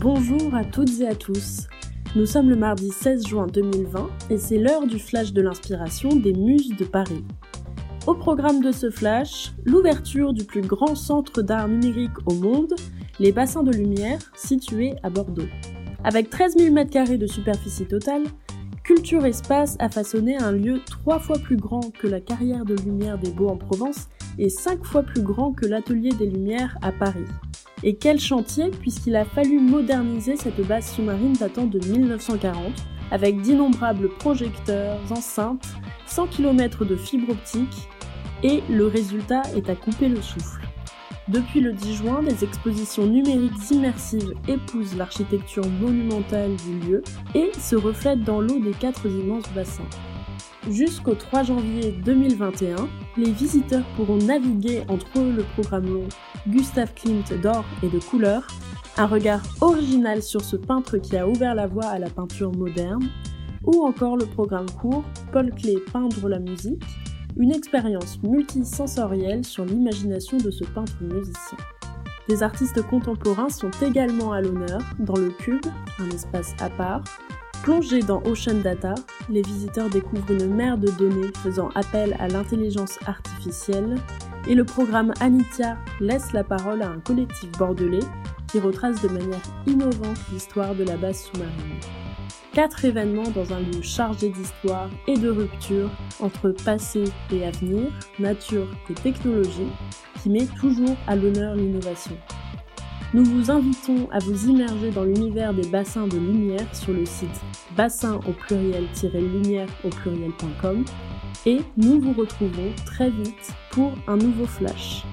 Bonjour à toutes et à tous. Nous sommes le mardi 16 juin 2020 et c'est l'heure du flash de l'inspiration des Muses de Paris. Au programme de ce flash, l'ouverture du plus grand centre d'art numérique au monde, les bassins de lumière situés à Bordeaux. Avec 13 000 m2 de superficie totale, Culture Espace a façonné un lieu trois fois plus grand que la carrière de lumière des Beaux en Provence et cinq fois plus grand que l'Atelier des Lumières à Paris. Et quel chantier puisqu'il a fallu moderniser cette base sous-marine datant de 1940 avec d'innombrables projecteurs, enceintes, 100 km de fibres optiques et le résultat est à couper le souffle. Depuis le 10 juin, des expositions numériques immersives épousent l'architecture monumentale du lieu et se reflètent dans l'eau des quatre immenses bassins. Jusqu'au 3 janvier 2021, les visiteurs pourront naviguer entre le programme long Gustave Klimt d'or et de couleur, un regard original sur ce peintre qui a ouvert la voie à la peinture moderne, ou encore le programme court Paul Klee peindre la musique, une expérience multisensorielle sur l'imagination de ce peintre musicien. Des artistes contemporains sont également à l'honneur dans le Cube, un espace à part, Plongés dans Ocean Data, les visiteurs découvrent une mer de données faisant appel à l'intelligence artificielle et le programme Anitia laisse la parole à un collectif bordelais qui retrace de manière innovante l'histoire de la base sous-marine. Quatre événements dans un lieu chargé d'histoire et de rupture entre passé et avenir, nature et technologie, qui met toujours à l'honneur l'innovation. Nous vous invitons à vous immerger dans l'univers des bassins de lumière sur le site bassin au pluriel-lumière au pluriel.com et nous vous retrouvons très vite pour un nouveau flash.